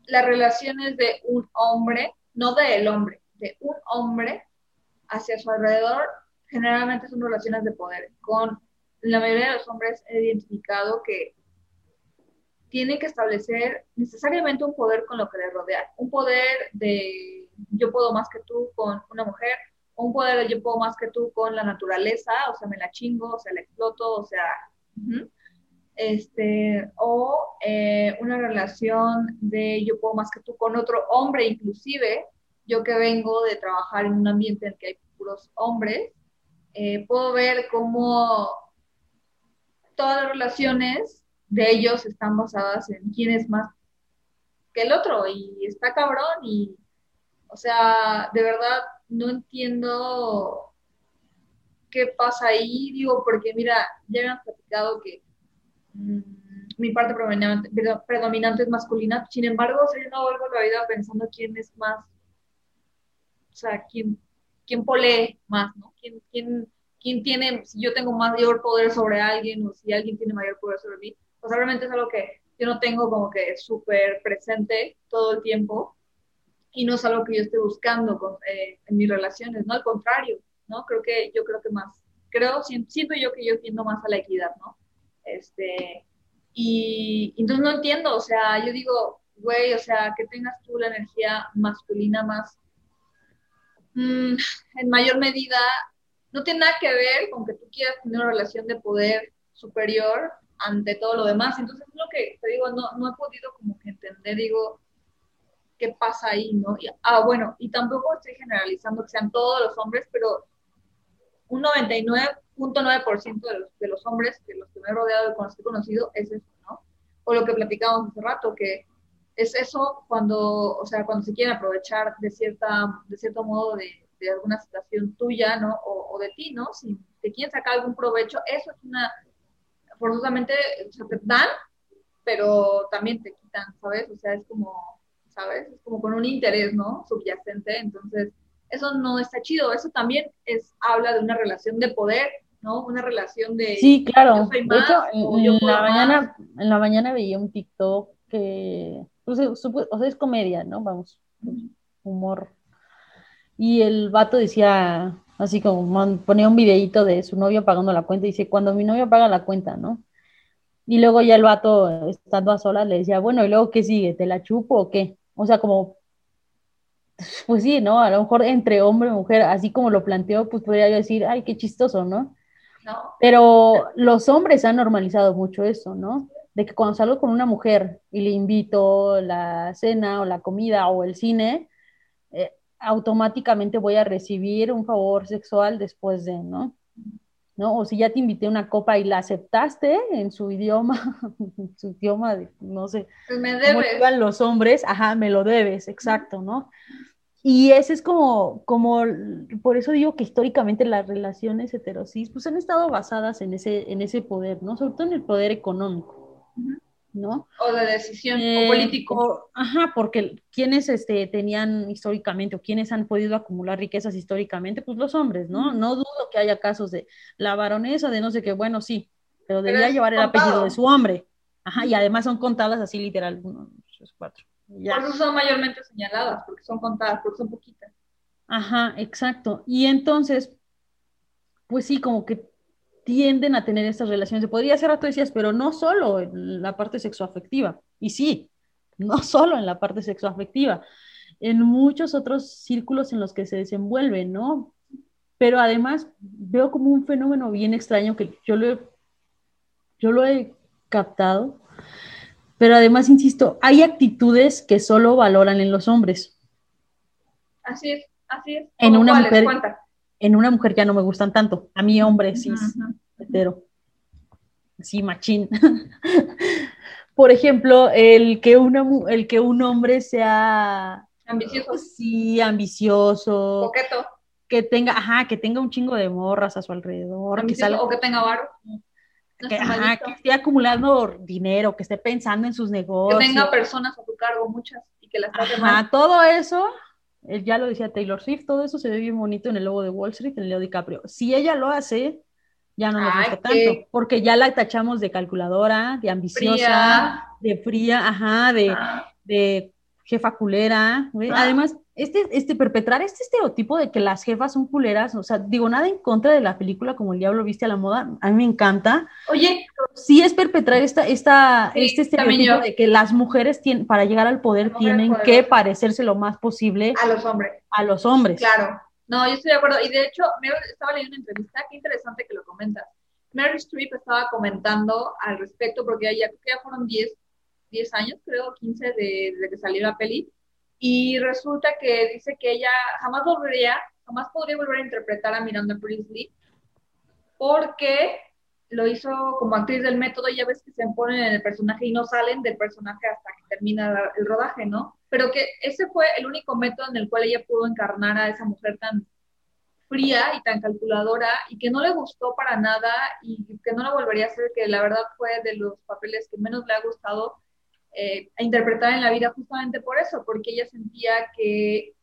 las relaciones de un hombre, no del hombre, de un hombre hacia su alrededor, generalmente son relaciones de poder. Con la mayoría de los hombres he identificado que tiene que establecer necesariamente un poder con lo que le rodea, un poder de yo puedo más que tú con una mujer, un poder de yo puedo más que tú con la naturaleza, o sea, me la chingo, o sea, la exploto, o sea, este, o eh, una relación de yo puedo más que tú con otro hombre, inclusive, yo que vengo de trabajar en un ambiente en el que hay puros hombres, eh, puedo ver cómo todas las relaciones de ellos están basadas en quién es más que el otro y está cabrón y, o sea, de verdad no entiendo qué pasa ahí, digo, porque mira, ya me han platicado que mm, mi parte predominante, predominante, es masculina, sin embargo, o yo no vuelvo a la vida pensando quién es más, o sea, quién, quién polee más, ¿no? ¿Quién, quién, quién tiene, si yo tengo mayor poder sobre alguien o si alguien tiene mayor poder sobre mí, pues realmente es algo que yo no tengo como que súper presente todo el tiempo y no es algo que yo esté buscando eh, en mis relaciones, ¿no? Al contrario, ¿no? Creo que yo creo que más, creo, siento yo que yo tiendo más a la equidad, ¿no? Este, y, entonces no entiendo, o sea, yo digo, güey, o sea, que tengas tú la energía masculina más, mm, en mayor medida, no tiene nada que ver con que tú quieras tener una relación de poder superior ante todo lo demás. Entonces, es lo que te digo, no, no he podido como que entender, digo, qué pasa ahí, ¿no? ah, bueno, y tampoco estoy generalizando que sean todos los hombres, pero un 99.9% de los, de los hombres de los que me he rodeado y con los que he conocido es eso, ¿no? O lo que platicábamos hace rato, que es eso cuando, o sea, cuando se quieren aprovechar de, cierta, de cierto modo de, de alguna situación tuya, ¿no? O, o, de ti, ¿no? Si te quieren sacar algún provecho, eso es una, forzosamente, o sea, te dan, pero también te quitan, ¿sabes? O sea, es como, ¿sabes? Es como con un interés, ¿no? Subyacente, entonces, eso no está chido, eso también es, habla de una relación de poder, ¿no? Una relación de... Sí, claro. de hecho, en, la mañana, en la mañana veía un TikTok que, pues, o sea, es comedia, ¿no? Vamos, humor. Y el vato decía, así como ponía un videito de su novio pagando la cuenta y dice, cuando mi novio paga la cuenta, ¿no? Y luego ya el vato, estando a solas, le decía, bueno, ¿y luego qué sigue? ¿Te la chupo o qué? O sea, como, pues sí, ¿no? A lo mejor entre hombre y mujer, así como lo planteó, pues podría yo decir, ay, qué chistoso, ¿no? No. Pero los hombres han normalizado mucho eso, ¿no? De que cuando salgo con una mujer y le invito la cena o la comida o el cine, automáticamente voy a recibir un favor sexual después de, ¿no? ¿No? O si ya te invité una copa y la aceptaste en su idioma, *laughs* en su idioma, no sé, pues me debes. los hombres, ajá, me lo debes, exacto, ¿no? Y ese es como, como, por eso digo que históricamente las relaciones heterosis, pues han estado basadas en ese, en ese poder, ¿no? Sobre todo en el poder económico. ¿No? O de decisión, o eh, político. ajá, porque quienes este, tenían históricamente o quienes han podido acumular riquezas históricamente, pues los hombres, ¿no? No dudo que haya casos de la baronesa de no sé qué, bueno, sí, pero debía llevar el apellido de su hombre. Ajá, y además son contadas así literal, uno, tres, cuatro. Ya. Por eso son mayormente señaladas, porque son contadas, porque son poquitas. Ajá, exacto. Y entonces, pues sí, como que tienden a tener estas relaciones. Se podría rato decías, pero no solo en la parte sexoafectiva. Y sí, no *laughs* solo en la parte sexoafectiva, en muchos otros círculos en los que se desenvuelven, ¿no? Pero además veo como un fenómeno bien extraño que yo lo he, yo lo he captado, pero además, insisto, hay actitudes que solo valoran en los hombres. Así es, así es. En una mujer, en una mujer ya no me gustan tanto. A mí, hombre, sí, pero sí, machín. *laughs* Por ejemplo, el que, una, el que un hombre sea... Ambicioso. Pues sí, ambicioso. Coqueto. Que tenga, ajá, que tenga un chingo de morras a su alrededor. Que o que tenga varo. que, ajá, que, esté acumulando dinero, que esté pensando en sus negocios. Que tenga personas a su cargo, muchas, y que las trate mal. todo eso ya lo decía Taylor Swift, todo eso se ve bien bonito en el logo de Wall Street, en Leo DiCaprio. Si ella lo hace, ya no nos gusta tanto, porque ya la tachamos de calculadora, de ambiciosa, de fría, ajá, de, ah. de jefa culera. Además, este, este, perpetrar este estereotipo de que las jefas son culeras, o sea, digo, nada en contra de la película como El Diablo Viste a la Moda, a mí me encanta. Oye, sí es perpetrar esta, esta, este estereotipo de que las mujeres tienen, para llegar al poder tienen que parecerse lo más posible a los hombres. A los hombres. Claro. No, yo estoy de acuerdo. Y de hecho, me estaba leyendo una entrevista, qué interesante que lo comentas. Mary Streep estaba comentando al respecto, porque ya, ya fueron 10 10 años, creo, 15 de, de que salió la peli, y resulta que dice que ella jamás volvería, jamás podría volver a interpretar a Miranda Priestley, porque lo hizo como actriz del método, ya ves que se ponen en el personaje y no salen del personaje hasta que termina el rodaje, ¿no? Pero que ese fue el único método en el cual ella pudo encarnar a esa mujer tan fría y tan calculadora y que no le gustó para nada y que no la volvería a hacer, que la verdad fue de los papeles que menos le ha gustado eh, interpretar en la vida justamente por eso, porque ella sentía que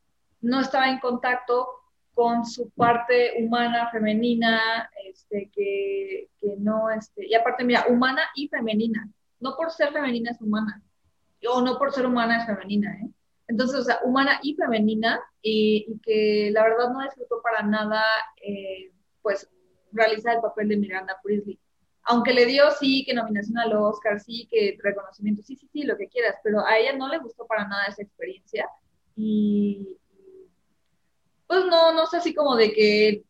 no estaba en contacto con su parte humana, femenina, este, que, que no, este, y aparte, mira, humana y femenina, no por ser femenina es humana, o no por ser humana es femenina, ¿eh? Entonces, o sea, humana y femenina, y, que la verdad no disfrutó para nada, eh, pues, realizar el papel de Miranda Priestley. Aunque le dio, sí, que nominación al Oscar, sí, que reconocimiento, sí, sí, sí, lo que quieras, pero a ella no le gustó para nada esa experiencia. Y, pues no, no sé así como de que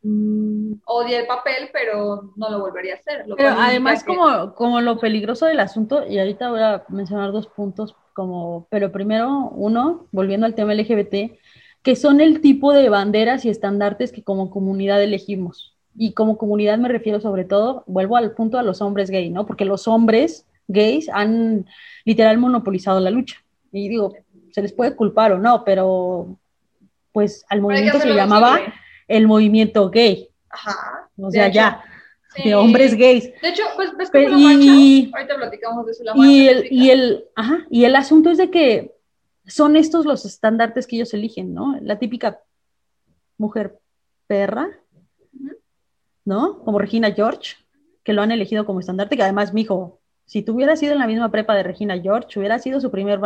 mm, odia el papel, pero no lo volvería a hacer. pero además, como, como lo peligroso del asunto, y ahorita voy a mencionar dos puntos, como, pero primero, uno, volviendo al tema LGBT, que son el tipo de banderas y estandartes que como comunidad elegimos. Y como comunidad me refiero sobre todo, vuelvo al punto a los hombres gay, ¿no? Porque los hombres gays han literal monopolizado la lucha. Y digo, se les puede culpar o no, pero pues al movimiento se llamaba el movimiento gay. Ajá. O sea, ya, de hombres gays. De hecho, pues ves como la y, ahorita platicamos de eso. La y, el, y, el, ajá, y el asunto es de que son estos los estandartes que ellos eligen, ¿no? La típica mujer perra, ¿no? Como Regina George, que lo han elegido como estandarte, que además, mi hijo, si tú hubieras sido en la misma prepa de Regina George, hubiera sido su primer,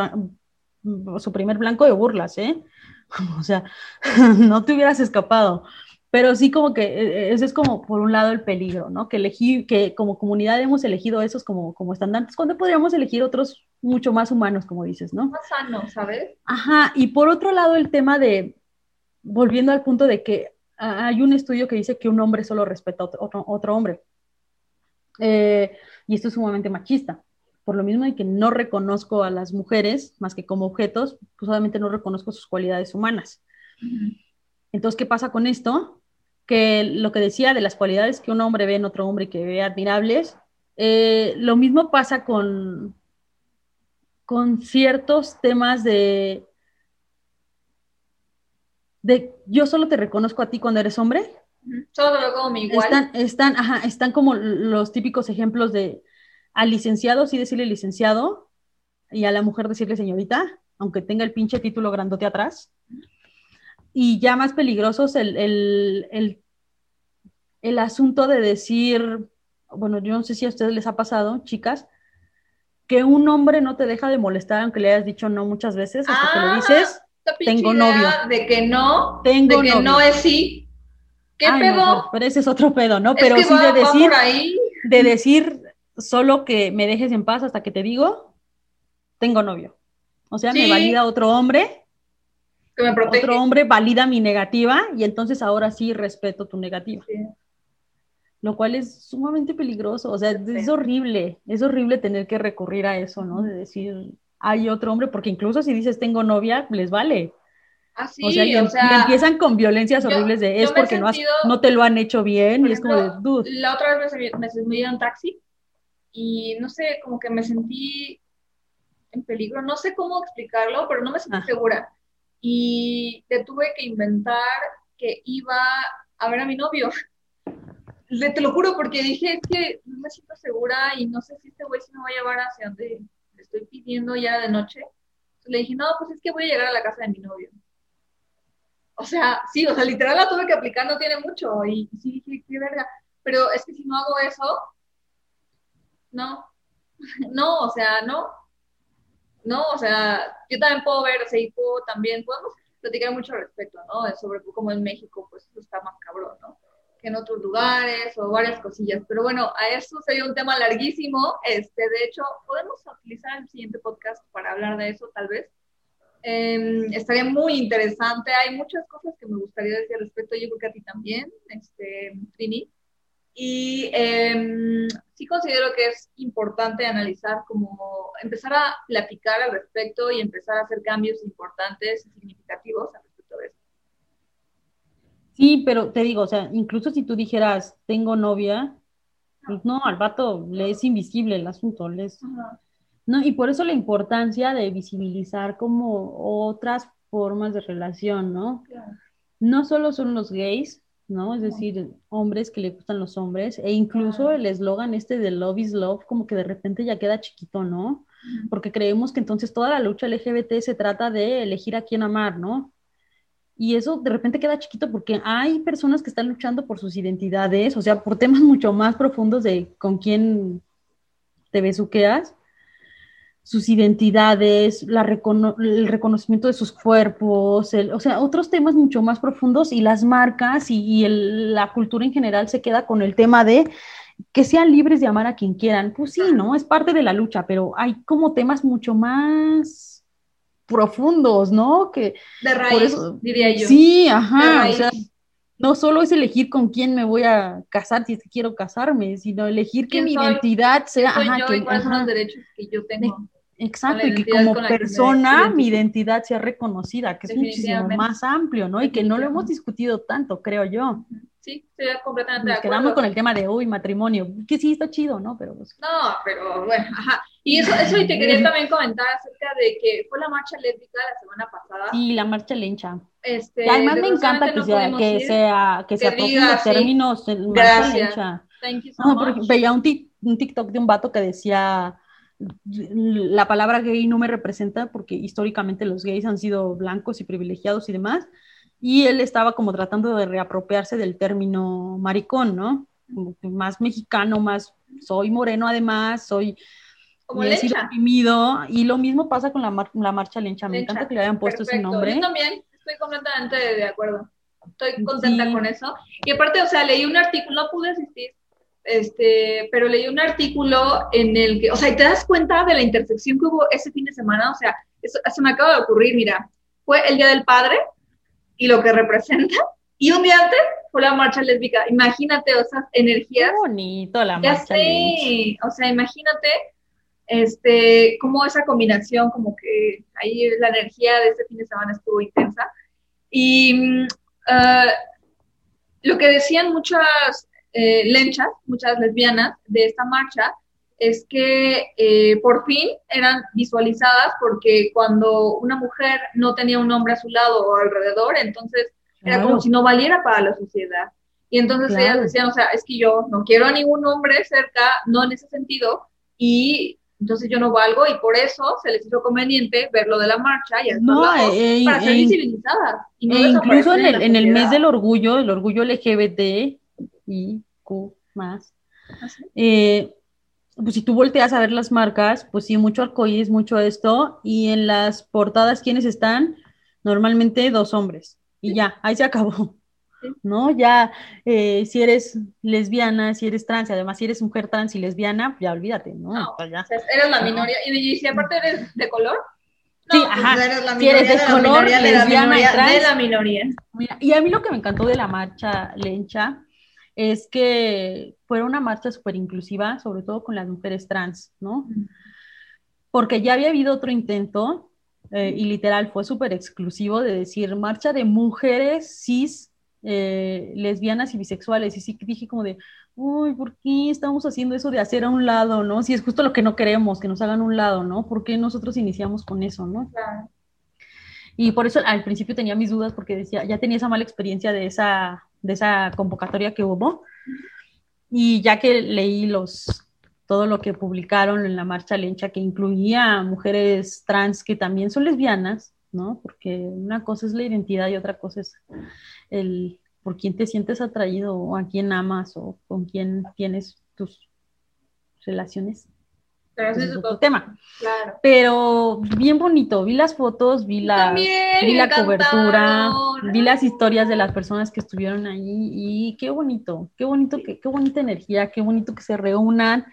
su primer blanco de burlas, ¿eh? *laughs* o sea, *laughs* no te hubieras escapado. Pero sí como que e, e, ese es como por un lado el peligro, ¿no? Que elegí, que como comunidad hemos elegido esos como, como estandartes, cuando podríamos elegir otros mucho más humanos, como dices, ¿no? Más sanos, ¿sabes? Ajá, y por otro lado el tema de, volviendo al punto de que hay un estudio que dice que un hombre solo respeta a otro, otro, hombre. Eh, y esto es sumamente machista por lo mismo de que no reconozco a las mujeres más que como objetos, pues obviamente no reconozco sus cualidades humanas. Entonces, ¿qué pasa con esto? Que lo que decía de las cualidades que un hombre ve en otro hombre y que ve admirables, eh, lo mismo pasa con, con ciertos temas de, de yo solo te reconozco a ti cuando eres hombre. Solo te como igual. Están, están, ajá, están como los típicos ejemplos de al licenciado sí decirle licenciado y a la mujer decirle señorita, aunque tenga el pinche título grandote atrás. Y ya más peligroso es el, el, el, asunto de decir, bueno, yo no sé si a ustedes les ha pasado, chicas, que un hombre no te deja de molestar aunque le hayas dicho no muchas veces, hasta que le ah, dices, tengo novio. De que no, tengo de que no es sí. ¿Qué pedo? pero ese es otro pedo, ¿no? pero sí de decir, de decir, solo que me dejes en paz hasta que te digo, tengo novio. O sea, me valida otro hombre. Que me protege. Otro hombre valida mi negativa y entonces ahora sí respeto tu negativa. Lo cual es sumamente peligroso. O sea, es horrible. Es horrible tener que recurrir a eso, ¿no? De decir, hay otro hombre, porque incluso si dices tengo novia, les vale. Ah, sí, o sea, y, empiezan con violencias horribles de es porque no, no, te lo han hecho bien y es como de dude. La otra vez me, me, me, me taxi y no sé, como que me sentí en peligro, no sé cómo explicarlo, pero no me sentí ah. segura. Y te tuve que inventar que iba a ver a mi novio. Le, te lo juro, porque dije, es que no me siento segura y no sé si este güey se me va a llevar hacia donde le estoy pidiendo ya de noche. le dije, no, pues es que voy a llegar a la casa de mi novio. O sea, sí, o sea, literal la tuve que aplicar, no tiene mucho. Y sí dije, qué verga. Pero es que si no hago eso, no, *laughs* no, o sea, no, no, o sea, yo también puedo ver, o también, podemos platicar mucho al respecto, ¿no? Sobre cómo en México, pues eso está más cabrón, ¿no? Que en otros lugares o varias cosillas. Pero bueno, a eso sería un tema larguísimo. Este, de hecho, podemos utilizar el siguiente podcast para hablar de eso, tal vez. Em, estaría muy interesante. Hay muchas cosas que me gustaría decir al respecto. Yo creo que a ti también, este, Trini. Y eh, sí considero que es importante analizar como empezar a platicar al respecto y empezar a hacer cambios importantes y significativos al respecto de eso. Sí, pero te digo, o sea, incluso si tú dijeras, tengo novia, pues no, al vato le es invisible el asunto, les... No, y por eso la importancia de visibilizar como otras formas de relación, ¿no? No solo son los gays, ¿no? Es decir, hombres que le gustan los hombres, e incluso el eslogan este de Love is Love, como que de repente ya queda chiquito, ¿no? Porque creemos que entonces toda la lucha LGBT se trata de elegir a quién amar, ¿no? y eso de repente queda chiquito porque hay personas que están luchando por sus identidades, o sea, por temas mucho más profundos de con quién te besuqueas, sus identidades, la el reconocimiento de sus cuerpos, o sea, otros temas mucho más profundos y las marcas y, la cultura en general se queda con el tema de que sean libres de amar a quien quieran. Pues sí, ¿no? Es parte de la lucha, pero hay como temas mucho más profundos, ¿no? Que, de raíz, diría yo. Sí, ajá, o sea, no solo es elegir con quién me voy a casar si es que quiero casarme, sino elegir que mi identidad sea, ajá, que, cuáles son los derechos que yo tengo. Exacto, y que como persona mi identidad sea reconocida, que es muchísimo más amplio, ¿no? Y que no lo hemos discutido tanto, creo yo sí, estoy completamente de acuerdo. quedamos con el tema de hoy, matrimonio, que sí está chido, ¿no? Pero pues, No, pero bueno, ajá. Y eso, eso y te quería también comentar acerca de que fue la marcha lésbica la semana pasada. Sí, la marcha lencha. Este, y además me encanta que, sea, que, sea, que, se los términos marcha lencha. Thank you so no, veía un, un TikTok de un vato que decía la palabra gay no me representa porque históricamente los gays han sido blancos y privilegiados y demás, y él estaba como tratando de reapropiarse del término maricón, ¿no? más mexicano, más soy moreno además, soy como lencha. y lo mismo pasa con la, la marcha lencha, me encanta que le hayan puesto ese nombre. Yo también estoy completamente de acuerdo, estoy contenta con eso. Y aparte, o sea, leí un artículo, no pude asistir, este, pero leí un artículo en el que, o sea, te das cuenta de la intersección que hubo ese fin de semana, o sea, eso, eso me acaba de ocurrir, mira, fue el Día del Padre, y lo que representa. Y un día antes fue la marcha lésbica. Imagínate esas energías. Qué bonito la marcha lésbica. O sea, imagínate este, cómo esa combinación, como que ahí la energía de este fin de semana estuvo intensa. Y mm, ah, lo que decían muchas eh, lenchas, muchas lesbianas de esta marcha, es que eh, por fin eran visualizadas porque cuando una mujer no tenía un hombre a su lado o alrededor, entonces era como si no valiera para la sociedad. Y entonces ellas decían, o sea, es que yo no quiero a ningún hombre cerca, no en ese sentido, y entonces yo no valgo y por eso se les hizo conveniente ver lo de la marcha y no, eh, para ser visibilizadas. Y e incluso en el, en, el mes del orgullo, el orgullo LGBT y Q más, ¿Ah, eh, pues si tú volteas a ver las marcas, pues sí, mucho arcoíris, mucho esto, y en las portadas, ¿quiénes están? Normalmente dos hombres, y ya, ahí se acabó, *laughs* ¿no? Ya, eh, si eres lesbiana, si eres trans, y además si eres mujer trans y lesbiana, ya olvídate, ¿no? no pues ya. eres la minoría, y, si aparte eres de color, sí, pues ajá. Eres la si eres de, color, lesbiana y trans. De la minoría. y a mí lo que me encantó de la marcha lencha es que fue una marcha súper inclusiva, sobre todo con las mujeres trans, ¿no? Porque ya había habido otro intento eh, y literal fue súper exclusivo de decir marcha de mujeres cis, eh, lesbianas y bisexuales. Y sí dije como de, uy, ¿por qué estamos haciendo eso de hacer a un lado, no? Si es justo lo que no queremos, que nos hagan un lado, ¿no? ¿Por qué nosotros iniciamos con eso, no? Y por eso al principio tenía mis dudas porque decía, ya tenía esa mala experiencia de esa de esa convocatoria que hubo. Y ya que leí los, todo lo que publicaron en la marcha lencha, que incluía mujeres trans que también son lesbianas, ¿no? Porque una cosa es la identidad y otra cosa es el por quién te sientes atraído o a quién amas o con quién tienes tus relaciones pero tema. Claro. Pero bien bonito, vi las fotos, vi la, vi la cobertura, vi las historias de las personas que estuvieron ahí y qué bonito, qué bonito, qué, qué bonita energía, qué bonito que se reúnan.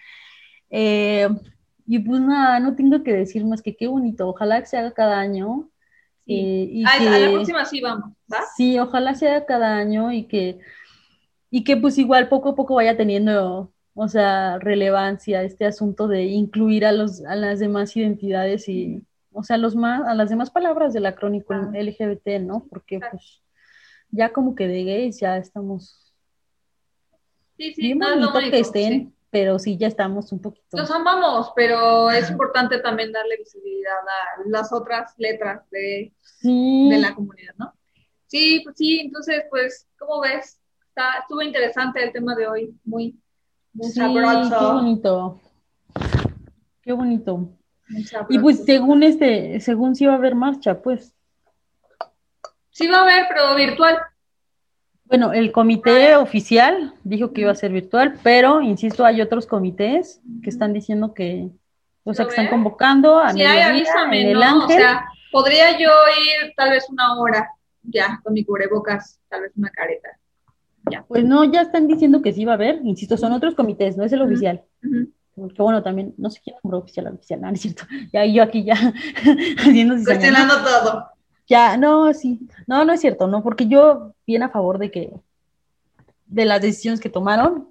Eh, y pues nada, no tengo que decir más que qué bonito, ojalá que se haga cada año. Eh, y a la próxima sí vamos, ¿va? Sí, ojalá se haga cada año y que, y que pues igual poco a poco vaya teniendo o sea, relevancia este asunto de incluir a, los, a las demás identidades y, o sea, los más, a las demás palabras del acrónico LGBT, ¿no? Porque pues ya como que de gays ya estamos... Sí, sí, bien bonito que estén, pero sí ya estamos un poquito... Los amamos, pero es importante también darle visibilidad a las otras letras de, de la comunidad, ¿no? Sí, pues sí, entonces, pues, ¿cómo ves? Está, estuvo interesante el tema de hoy, muy sí, Qué bonito. Qué bonito. Y pues según este, según si va a haber marcha, pues. Sí va a haber, pero virtual. Bueno, el comité oficial dijo que iba a ser virtual, pero insisto, hay otros comités que están diciendo que, o sea, que están convocando a sí, avísame, en el Ángel. O sea, podría yo ir tal vez una hora ya con mi cubrebocas, tal vez una careta. Ya. Pues no, ya están diciendo que sí va a haber, insisto, son otros comités, no es el oficial. Porque bueno, también, no sé quién nombró oficial al oficial, no, es cierto. Ya yo aquí ya *laughs* haciendo Cuestionando todo. Ya, no, sí. No, no es cierto, no, porque yo bien a favor de que, de las decisiones que tomaron,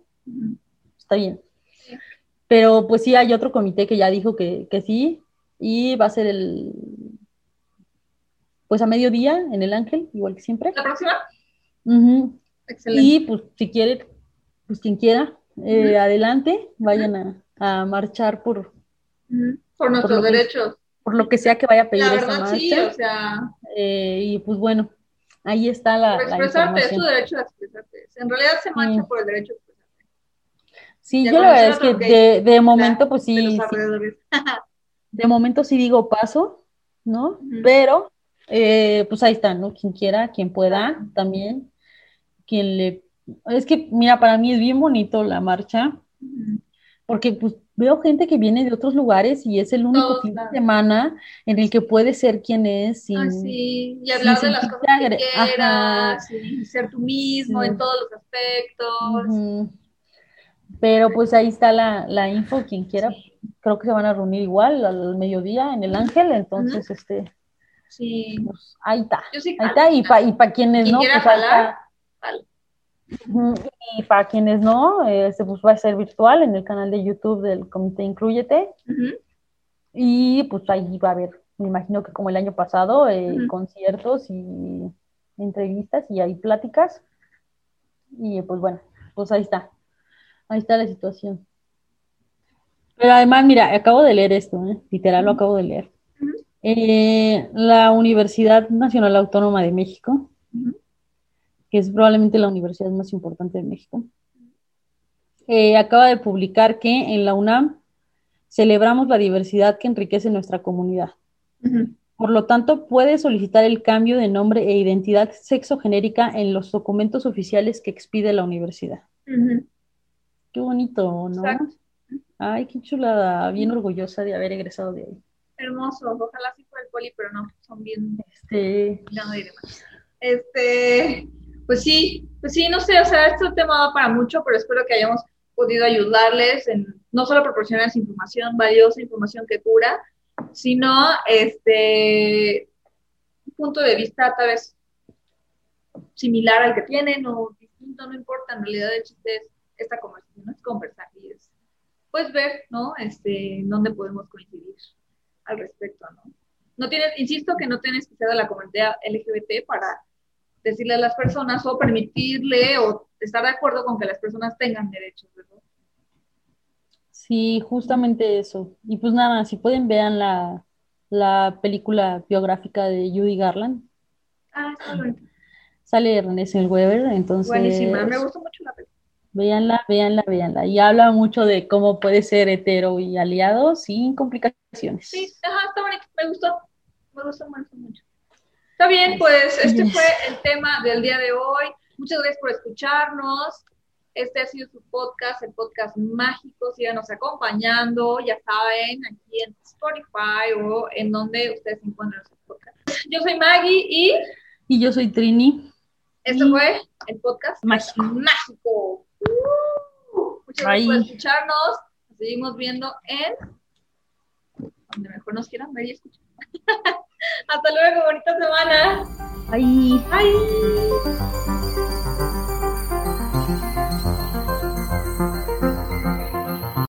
está bien. Pero pues sí hay otro comité que ya dijo que, que sí, y va a ser el, pues a mediodía en el Ángel, igual que siempre. ¿La próxima? Excelente. Y pues si quiere, pues quien quiera, eh, adelante, vayan a, marchar por, por nuestros derechos. por lo que sea que vaya a pedir la verdad, marcha. Sí, o sea. Eh, y pues bueno, ahí está la. Por expresarte, es tu derecho a expresarte. En realidad se marcha por el derecho a expresarte. Sí, yo la verdad es que de, de, momento, pues sí. *laughs* De, momento sí digo paso, ¿no? Pero, eh, pues ahí está, ¿no? Quien quiera, quien pueda también, quien le es que, mira, para mí es bien bonito la marcha, porque pues veo gente que viene de otros lugares y es el único fin de semana en el que puede ser quien es. Sin, ah, sí, y hablar de las cosas que quieras, y ser tú mismo en todos los aspectos. Pero pues ahí está la, la info, quien quiera, creo que se van a reunir igual al mediodía en el Ángel, entonces este... Sí. Pues, ahí está. ahí está, y para y pa quienes no, pues ahí y para quienes no, este pues va a ser virtual en el canal de YouTube del Comité Incluyete. Y pues ahí va a haber, me imagino que como el año pasado, eh, conciertos y entrevistas y hay pláticas. Y pues bueno, pues ahí está. Ahí está la situación. Pero además, mira, acabo de leer esto, ¿eh? literal lo acabo de leer. Eh, la Universidad Nacional Autónoma de México que es probablemente la universidad más importante de México, eh, acaba de publicar que en la UNAM celebramos la diversidad que enriquece nuestra comunidad. Por lo tanto, puede solicitar el cambio de nombre e identidad sexogenérica en los documentos oficiales que expide la universidad. Qué bonito, ¿no? Ay, qué chulada, bien orgullosa de haber egresado de ahí. Hermoso, ojalá sí fuera el poli, pero no, son bien... Este... No, diré más. Este, pues sí, pues sí, no sé, o sea, este tema va para mucho, pero espero que hayamos podido ayudarles en no solo proporcionarles información valiosa, información que cura, sino este un punto de vista tal vez similar al que tienen o distinto, no importa, en realidad el chiste es esta conversación, es conversar y es pues ver, ¿no? Este, dónde podemos coincidir al respecto, ¿no? No tienes, insisto que no tienes que ser de la comunidad LGBT para decirle a las personas o permitirle o estar de acuerdo con que las personas tengan derechos, ¿verdad? Sí, justamente eso. Y pues nada, si pueden vean la, película biográfica de Judy Garland. Ah, está bueno. Sale René Weber, entonces... Buenísima, me gustó mucho la película. Véanla, véanla, véanla. Y habla mucho de cómo puede ser hetero y aliado sin complicaciones. Sí, ajá, está bonito, me gustó. Me gustó, me gustó mucho. Está bien, pues este fue *laughs* el tema del día de hoy. Muchas gracias por escucharnos. Este ha sido su podcast, el podcast mágico. Síganos acompañando, ya saben, aquí en Spotify o en donde ustedes encuentran su podcast. Yo soy Maggie y. Y yo soy Trini. Este fue el podcast mágico. mágico. Uh, muchas gracias por escucharnos. Nos seguimos viendo en donde mejor nos quieran ver y escuchar. *laughs* Hasta luego, bonita semana. Bye. Bye.